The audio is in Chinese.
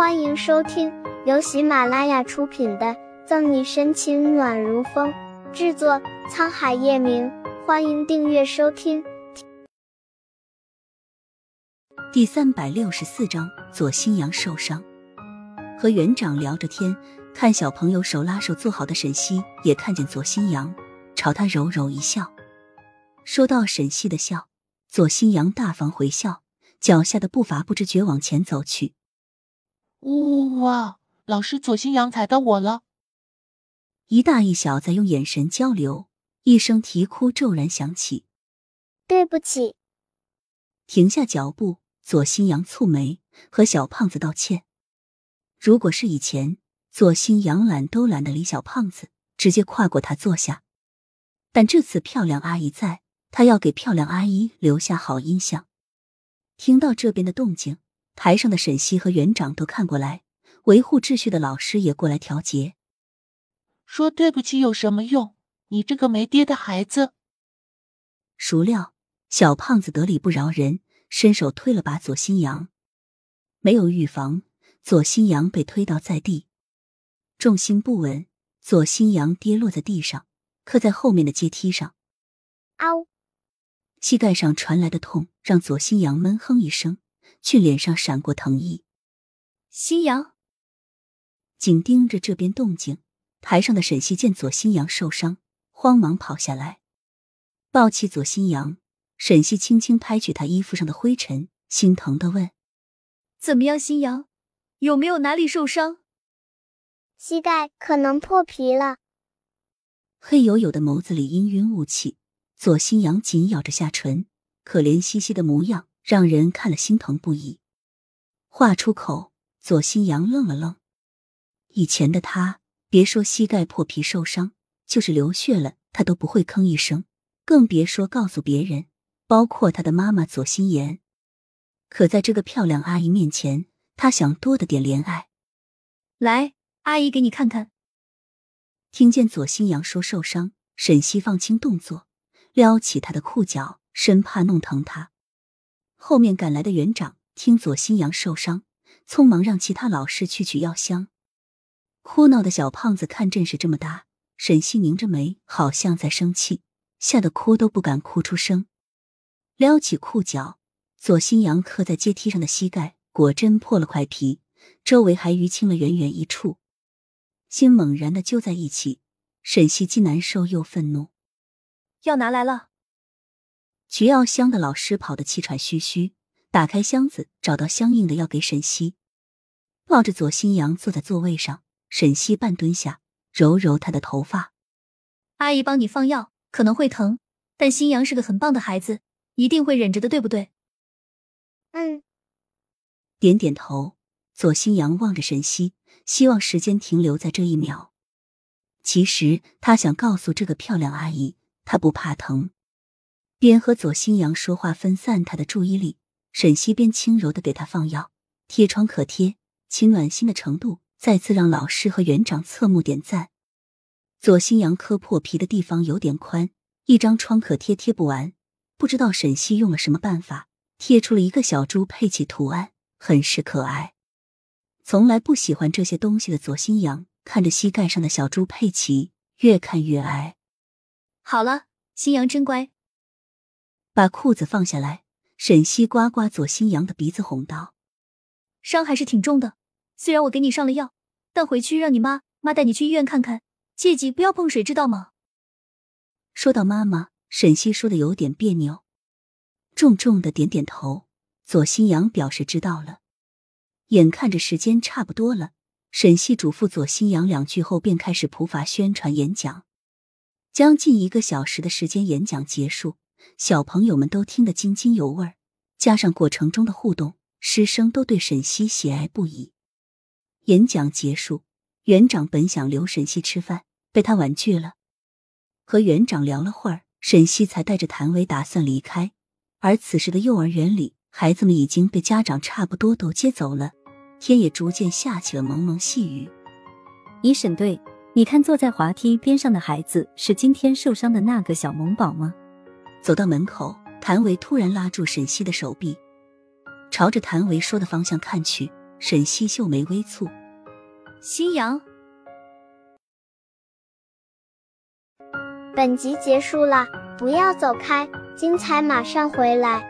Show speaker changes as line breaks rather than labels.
欢迎收听由喜马拉雅出品的《赠你深情暖如风》，制作沧海夜明。欢迎订阅收听。
第三百六十四章，左新阳受伤。和园长聊着天，看小朋友手拉手坐好的沈西，也看见左新阳，朝他柔柔一笑。说到沈西的笑，左新阳大方回笑，脚下的步伐不知觉往前走去。
哇！老师左新阳踩到我了。
一大一小在用眼神交流，一声啼哭骤然响起。
对不起。
停下脚步，左新阳蹙眉，和小胖子道歉。如果是以前，左新阳懒都懒得理小胖子，直接跨过他坐下。但这次漂亮阿姨在，他要给漂亮阿姨留下好印象。听到这边的动静。台上的沈西和园长都看过来，维护秩序的老师也过来调节。
说对不起有什么用？你这个没爹的孩子！
孰料小胖子得理不饶人，伸手推了把左新阳，没有预防，左新阳被推倒在地，重心不稳，左新阳跌落在地上，磕在后面的阶梯上。
嗷！
膝盖上传来的痛让左新阳闷哼一声。却脸上闪过疼意，
新阳
紧盯着这边动静。台上的沈西见左新阳受伤，慌忙跑下来，抱起左新阳。沈西轻轻拍去他衣服上的灰尘，心疼的问：“
怎么样，新阳？有没有哪里受伤？
膝盖可能破皮了。”
黑黝黝的眸子里氤氲雾气，左新阳紧咬着下唇，可怜兮兮的模样。让人看了心疼不已。话出口，左新阳愣了愣。以前的他，别说膝盖破皮受伤，就是流血了，他都不会吭一声，更别说告诉别人，包括他的妈妈左心言。可在这个漂亮阿姨面前，他想多的点怜爱。
来，阿姨给你看看。
听见左新阳说受伤，沈西放轻动作，撩起他的裤脚，生怕弄疼他。后面赶来的园长听左新阳受伤，匆忙让其他老师去取药箱。哭闹的小胖子看阵势这么大，沈西拧着眉，好像在生气，吓得哭都不敢哭出声。撩起裤脚，左新阳磕在阶梯上的膝盖果真破了块皮，周围还淤青了圆圆一处，心猛然的揪在一起。沈西既难受又愤怒。
药拿来了。
取药箱的老师跑得气喘吁吁，打开箱子，找到相应的药给沈西。抱着左新阳坐在座位上，沈西半蹲下，揉揉他的头发。
阿姨帮你放药，可能会疼，但新阳是个很棒的孩子，一定会忍着的，对不对？
嗯。
点点头。左新阳望着沈西，希望时间停留在这一秒。其实他想告诉这个漂亮阿姨，他不怕疼。边和左新阳说话分散他的注意力，沈西边轻柔的给他放药，贴创可贴，其暖心的程度再次让老师和园长侧目点赞。左新阳磕破皮的地方有点宽，一张创可贴贴不完，不知道沈西用了什么办法，贴出了一个小猪佩奇图案，很是可爱。从来不喜欢这些东西的左新阳看着膝盖上的小猪佩奇，越看越爱。
好了，新阳真乖。
把裤子放下来，沈西刮刮左新阳的鼻子，哄道：“
伤还是挺重的，虽然我给你上了药，但回去让你妈妈带你去医院看看，切记不要碰水，知道吗？”
说到妈妈，沈西说的有点别扭，重重的点点头。左新阳表示知道了。眼看着时间差不多了，沈西嘱咐左新阳两句后，便开始普法宣传演讲。将近一个小时的时间，演讲结束。小朋友们都听得津津有味，加上过程中的互动，师生都对沈西喜爱不已。演讲结束，园长本想留沈西吃饭，被他婉拒了。和园长聊了会儿，沈西才带着谭维打算离开。而此时的幼儿园里，孩子们已经被家长差不多都接走了，天也逐渐下起了蒙蒙细雨。
一沈队，你看坐在滑梯边上的孩子是今天受伤的那个小萌宝吗？
走到门口谭维突然拉住沈西的手臂朝着谭维说的方向看去沈西秀眉微蹙
夕阳。
本集结束了不要走开精彩马上回来。